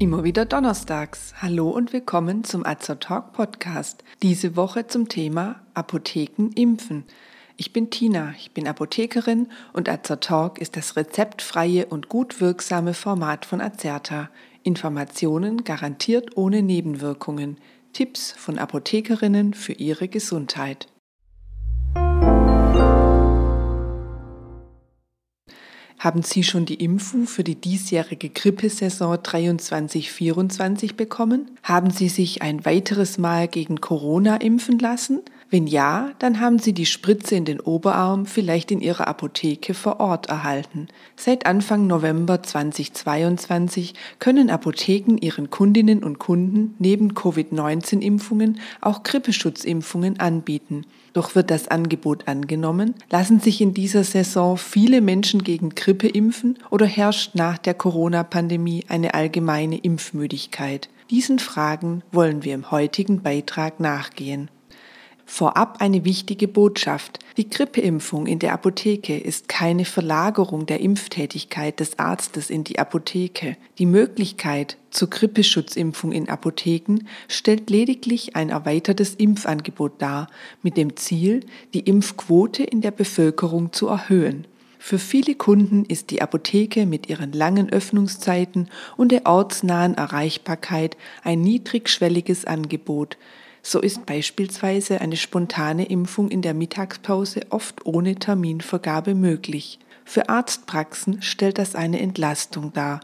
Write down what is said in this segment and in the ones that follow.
Immer wieder donnerstags. Hallo und willkommen zum Azer Talk Podcast. Diese Woche zum Thema Apotheken impfen. Ich bin Tina, ich bin Apothekerin und Azer Talk ist das rezeptfreie und gut wirksame Format von Azerta. Informationen garantiert ohne Nebenwirkungen. Tipps von Apothekerinnen für ihre Gesundheit. Haben Sie schon die Impfung für die diesjährige Grippesaison 23-24 bekommen? Haben Sie sich ein weiteres Mal gegen Corona impfen lassen? Wenn ja, dann haben Sie die Spritze in den Oberarm vielleicht in Ihrer Apotheke vor Ort erhalten. Seit Anfang November 2022 können Apotheken ihren Kundinnen und Kunden neben Covid-19-Impfungen auch Grippeschutzimpfungen anbieten. Doch wird das Angebot angenommen? Lassen sich in dieser Saison viele Menschen gegen Grippe impfen oder herrscht nach der Corona-Pandemie eine allgemeine Impfmüdigkeit? Diesen Fragen wollen wir im heutigen Beitrag nachgehen. Vorab eine wichtige Botschaft. Die Grippeimpfung in der Apotheke ist keine Verlagerung der Impftätigkeit des Arztes in die Apotheke. Die Möglichkeit zur Grippeschutzimpfung in Apotheken stellt lediglich ein erweitertes Impfangebot dar, mit dem Ziel, die Impfquote in der Bevölkerung zu erhöhen. Für viele Kunden ist die Apotheke mit ihren langen Öffnungszeiten und der ortsnahen Erreichbarkeit ein niedrigschwelliges Angebot, so ist beispielsweise eine spontane Impfung in der Mittagspause oft ohne Terminvergabe möglich. Für Arztpraxen stellt das eine Entlastung dar.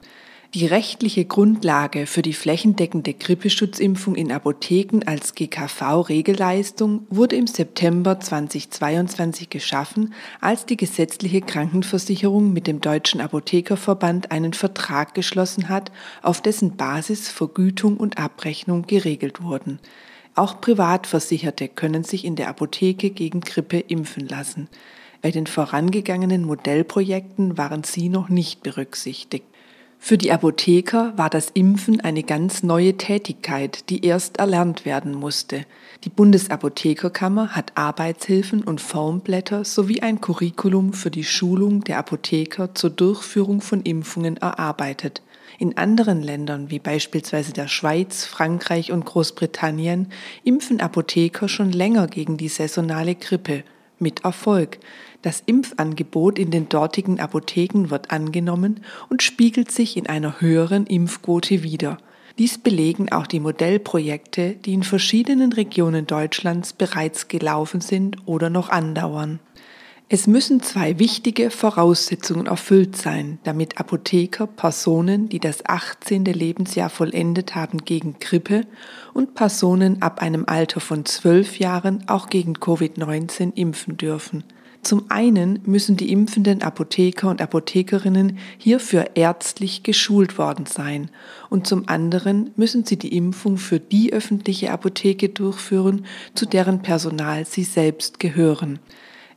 Die rechtliche Grundlage für die flächendeckende Grippeschutzimpfung in Apotheken als GKV-Regelleistung wurde im September 2022 geschaffen, als die gesetzliche Krankenversicherung mit dem Deutschen Apothekerverband einen Vertrag geschlossen hat, auf dessen Basis Vergütung und Abrechnung geregelt wurden. Auch Privatversicherte können sich in der Apotheke gegen Grippe impfen lassen. Bei den vorangegangenen Modellprojekten waren sie noch nicht berücksichtigt. Für die Apotheker war das Impfen eine ganz neue Tätigkeit, die erst erlernt werden musste. Die Bundesapothekerkammer hat Arbeitshilfen und Formblätter sowie ein Curriculum für die Schulung der Apotheker zur Durchführung von Impfungen erarbeitet. In anderen Ländern wie beispielsweise der Schweiz, Frankreich und Großbritannien impfen Apotheker schon länger gegen die saisonale Grippe mit Erfolg. Das Impfangebot in den dortigen Apotheken wird angenommen und spiegelt sich in einer höheren Impfquote wider. Dies belegen auch die Modellprojekte, die in verschiedenen Regionen Deutschlands bereits gelaufen sind oder noch andauern. Es müssen zwei wichtige Voraussetzungen erfüllt sein, damit Apotheker Personen, die das 18. Lebensjahr vollendet haben, gegen Grippe und Personen ab einem Alter von 12 Jahren auch gegen Covid-19 impfen dürfen. Zum einen müssen die impfenden Apotheker und Apothekerinnen hierfür ärztlich geschult worden sein und zum anderen müssen sie die Impfung für die öffentliche Apotheke durchführen, zu deren Personal sie selbst gehören.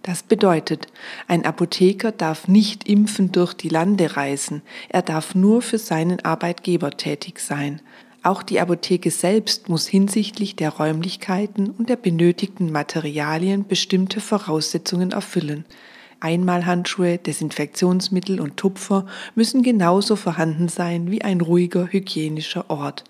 Das bedeutet, ein Apotheker darf nicht impfen durch die Lande reisen, er darf nur für seinen Arbeitgeber tätig sein. Auch die Apotheke selbst muss hinsichtlich der Räumlichkeiten und der benötigten Materialien bestimmte Voraussetzungen erfüllen. Einmalhandschuhe, Desinfektionsmittel und Tupfer müssen genauso vorhanden sein wie ein ruhiger hygienischer Ort.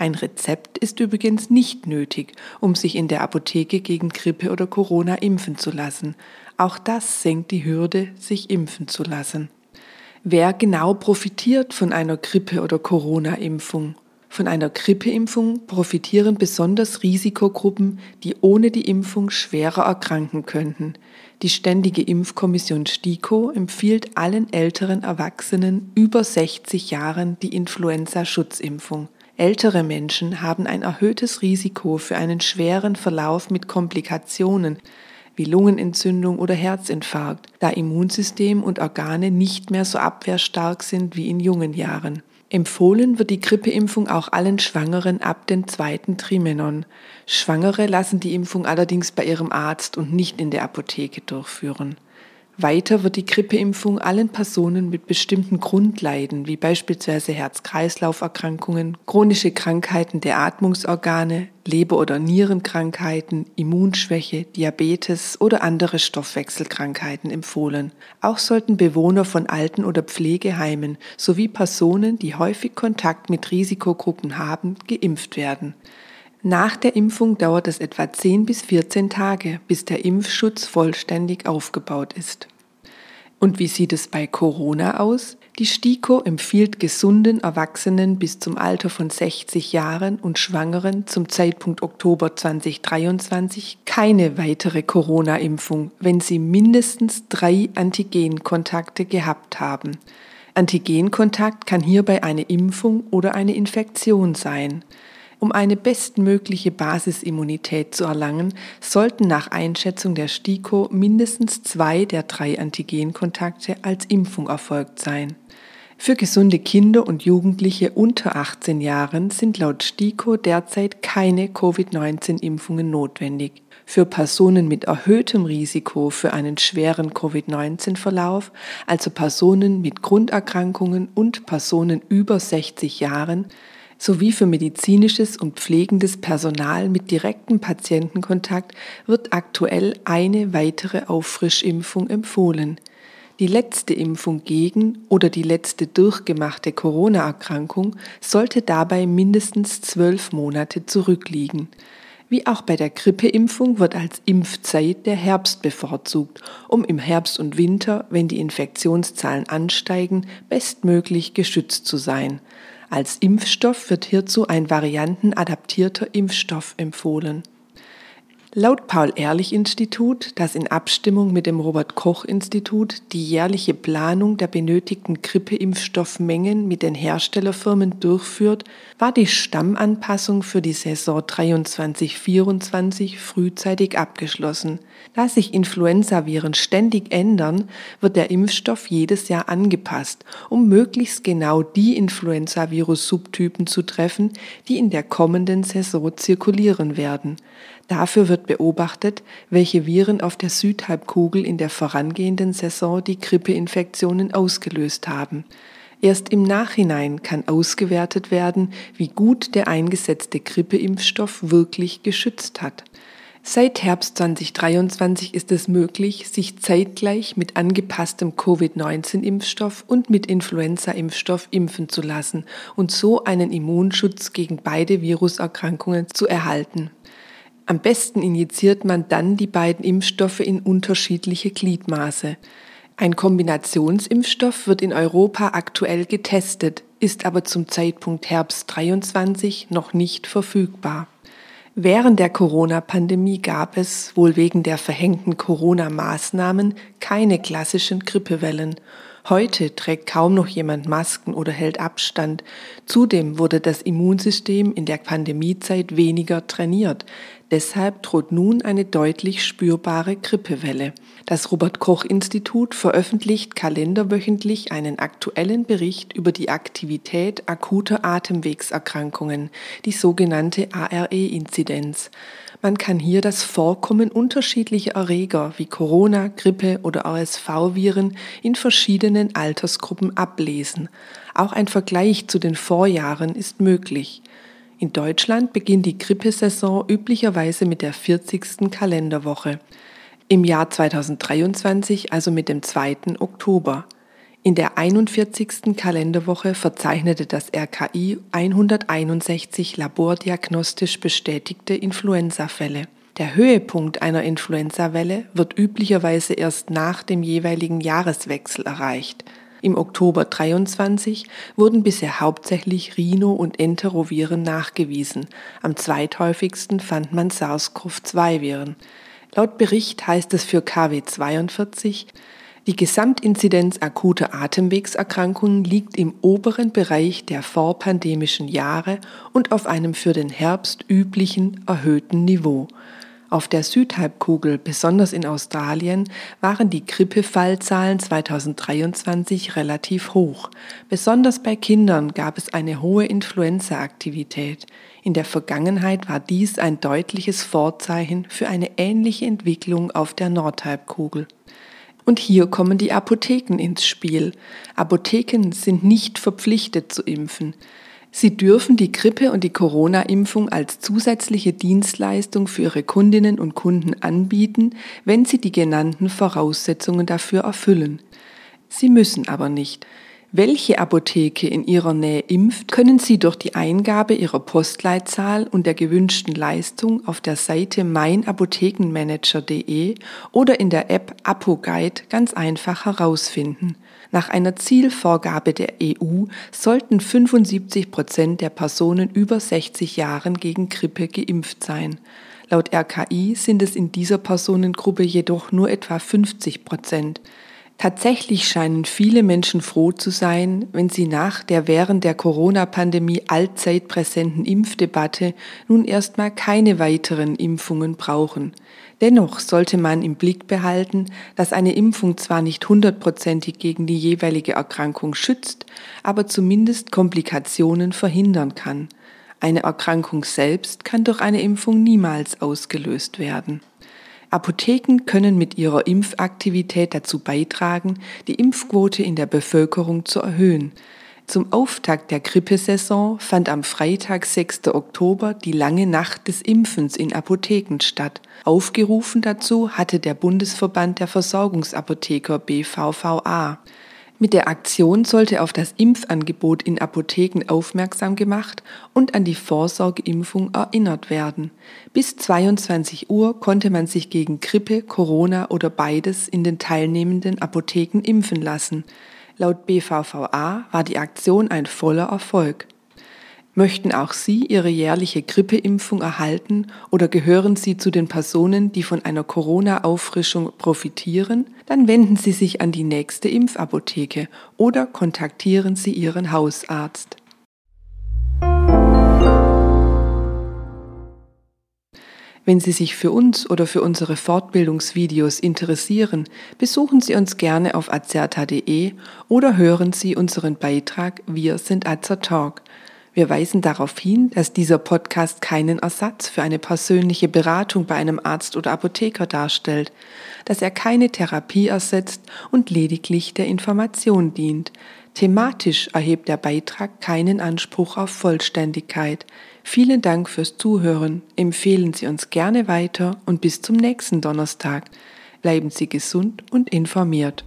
Ein Rezept ist übrigens nicht nötig, um sich in der Apotheke gegen Grippe oder Corona impfen zu lassen. Auch das senkt die Hürde, sich impfen zu lassen. Wer genau profitiert von einer Grippe- oder Corona-Impfung? Von einer Grippeimpfung profitieren besonders Risikogruppen, die ohne die Impfung schwerer erkranken könnten. Die Ständige Impfkommission STIKO empfiehlt allen älteren Erwachsenen über 60 Jahren die Influenza-Schutzimpfung. Ältere Menschen haben ein erhöhtes Risiko für einen schweren Verlauf mit Komplikationen wie Lungenentzündung oder Herzinfarkt, da Immunsystem und Organe nicht mehr so abwehrstark sind wie in jungen Jahren. Empfohlen wird die Grippeimpfung auch allen Schwangeren ab dem zweiten Trimenon. Schwangere lassen die Impfung allerdings bei ihrem Arzt und nicht in der Apotheke durchführen. Weiter wird die Grippeimpfung allen Personen mit bestimmten Grundleiden wie beispielsweise Herz-Kreislauf-Erkrankungen, chronische Krankheiten der Atmungsorgane, Leber- oder Nierenkrankheiten, Immunschwäche, Diabetes oder andere Stoffwechselkrankheiten empfohlen. Auch sollten Bewohner von Alten- oder Pflegeheimen sowie Personen, die häufig Kontakt mit Risikogruppen haben, geimpft werden. Nach der Impfung dauert es etwa 10 bis 14 Tage, bis der Impfschutz vollständig aufgebaut ist. Und wie sieht es bei Corona aus? Die STIKO empfiehlt gesunden Erwachsenen bis zum Alter von 60 Jahren und Schwangeren zum Zeitpunkt Oktober 2023 keine weitere Corona-Impfung, wenn sie mindestens drei Antigenkontakte gehabt haben. Antigenkontakt kann hierbei eine Impfung oder eine Infektion sein. Um eine bestmögliche Basisimmunität zu erlangen, sollten nach Einschätzung der STIKO mindestens zwei der drei Antigenkontakte als Impfung erfolgt sein. Für gesunde Kinder und Jugendliche unter 18 Jahren sind laut STIKO derzeit keine Covid-19-Impfungen notwendig. Für Personen mit erhöhtem Risiko für einen schweren Covid-19-Verlauf, also Personen mit Grunderkrankungen und Personen über 60 Jahren, sowie für medizinisches und pflegendes Personal mit direktem Patientenkontakt wird aktuell eine weitere Auffrischimpfung empfohlen. Die letzte Impfung gegen oder die letzte durchgemachte Corona-Erkrankung sollte dabei mindestens zwölf Monate zurückliegen. Wie auch bei der Grippeimpfung wird als Impfzeit der Herbst bevorzugt, um im Herbst und Winter, wenn die Infektionszahlen ansteigen, bestmöglich geschützt zu sein. Als Impfstoff wird hierzu ein variantenadaptierter Impfstoff empfohlen. Laut Paul-Ehrlich-Institut, das in Abstimmung mit dem Robert-Koch-Institut die jährliche Planung der benötigten Grippeimpfstoffmengen mit den Herstellerfirmen durchführt, war die Stammanpassung für die Saison 23-24 frühzeitig abgeschlossen. Da sich Influenzaviren ständig ändern, wird der Impfstoff jedes Jahr angepasst, um möglichst genau die Influenzavirus-Subtypen zu treffen, die in der kommenden Saison zirkulieren werden. Dafür wird beobachtet, welche Viren auf der Südhalbkugel in der vorangehenden Saison die Grippeinfektionen ausgelöst haben. Erst im Nachhinein kann ausgewertet werden, wie gut der eingesetzte Grippeimpfstoff wirklich geschützt hat. Seit Herbst 2023 ist es möglich, sich zeitgleich mit angepasstem Covid-19-Impfstoff und mit Influenza-Impfstoff impfen zu lassen und so einen Immunschutz gegen beide Viruserkrankungen zu erhalten. Am besten injiziert man dann die beiden Impfstoffe in unterschiedliche Gliedmaße. Ein Kombinationsimpfstoff wird in Europa aktuell getestet, ist aber zum Zeitpunkt Herbst 23 noch nicht verfügbar. Während der Corona-Pandemie gab es, wohl wegen der verhängten Corona-Maßnahmen, keine klassischen Grippewellen Heute trägt kaum noch jemand Masken oder hält Abstand. Zudem wurde das Immunsystem in der Pandemiezeit weniger trainiert. Deshalb droht nun eine deutlich spürbare Grippewelle. Das Robert Koch Institut veröffentlicht kalenderwöchentlich einen aktuellen Bericht über die Aktivität akuter Atemwegserkrankungen, die sogenannte ARE-Inzidenz. Man kann hier das Vorkommen unterschiedlicher Erreger wie Corona, Grippe oder RSV-Viren in verschiedenen Altersgruppen ablesen. Auch ein Vergleich zu den Vorjahren ist möglich. In Deutschland beginnt die Grippesaison üblicherweise mit der 40. Kalenderwoche. Im Jahr 2023 also mit dem 2. Oktober. In der 41. Kalenderwoche verzeichnete das RKI 161 labordiagnostisch bestätigte Influenzafälle. Der Höhepunkt einer Influenzawelle wird üblicherweise erst nach dem jeweiligen Jahreswechsel erreicht. Im Oktober 23 wurden bisher hauptsächlich Rhino- und Enteroviren nachgewiesen. Am zweithäufigsten fand man SARS-CoV-2-Viren. Laut Bericht heißt es für KW42, die Gesamtinzidenz akuter Atemwegserkrankungen liegt im oberen Bereich der vorpandemischen Jahre und auf einem für den Herbst üblichen erhöhten Niveau. Auf der Südhalbkugel, besonders in Australien, waren die Grippefallzahlen 2023 relativ hoch. Besonders bei Kindern gab es eine hohe Influenzaaktivität. In der Vergangenheit war dies ein deutliches Vorzeichen für eine ähnliche Entwicklung auf der Nordhalbkugel. Und hier kommen die Apotheken ins Spiel. Apotheken sind nicht verpflichtet zu impfen. Sie dürfen die Grippe- und die Corona-Impfung als zusätzliche Dienstleistung für ihre Kundinnen und Kunden anbieten, wenn sie die genannten Voraussetzungen dafür erfüllen. Sie müssen aber nicht. Welche Apotheke in Ihrer Nähe impft, können Sie durch die Eingabe Ihrer Postleitzahl und der gewünschten Leistung auf der Seite meinapothekenmanager.de oder in der App ApoGuide ganz einfach herausfinden. Nach einer Zielvorgabe der EU sollten 75 Prozent der Personen über 60 Jahren gegen Grippe geimpft sein. Laut RKI sind es in dieser Personengruppe jedoch nur etwa 50 Prozent. Tatsächlich scheinen viele Menschen froh zu sein, wenn sie nach der während der Corona-Pandemie allzeit präsenten Impfdebatte nun erstmal keine weiteren Impfungen brauchen. Dennoch sollte man im Blick behalten, dass eine Impfung zwar nicht hundertprozentig gegen die jeweilige Erkrankung schützt, aber zumindest Komplikationen verhindern kann. Eine Erkrankung selbst kann durch eine Impfung niemals ausgelöst werden. Apotheken können mit ihrer Impfaktivität dazu beitragen, die Impfquote in der Bevölkerung zu erhöhen. Zum Auftakt der Grippesaison fand am Freitag, 6. Oktober, die lange Nacht des Impfens in Apotheken statt. Aufgerufen dazu hatte der Bundesverband der Versorgungsapotheker BVVA. Mit der Aktion sollte auf das Impfangebot in Apotheken aufmerksam gemacht und an die Vorsorgeimpfung erinnert werden. Bis 22 Uhr konnte man sich gegen Grippe, Corona oder beides in den teilnehmenden Apotheken impfen lassen. Laut BVVA war die Aktion ein voller Erfolg. Möchten auch Sie Ihre jährliche Grippeimpfung erhalten oder gehören Sie zu den Personen, die von einer Corona-Auffrischung profitieren? Dann wenden Sie sich an die nächste Impfapotheke oder kontaktieren Sie Ihren Hausarzt. Wenn Sie sich für uns oder für unsere Fortbildungsvideos interessieren, besuchen Sie uns gerne auf azerta.de oder hören Sie unseren Beitrag Wir sind Azertalk. Wir weisen darauf hin, dass dieser Podcast keinen Ersatz für eine persönliche Beratung bei einem Arzt oder Apotheker darstellt, dass er keine Therapie ersetzt und lediglich der Information dient. Thematisch erhebt der Beitrag keinen Anspruch auf Vollständigkeit. Vielen Dank fürs Zuhören. Empfehlen Sie uns gerne weiter und bis zum nächsten Donnerstag. Bleiben Sie gesund und informiert.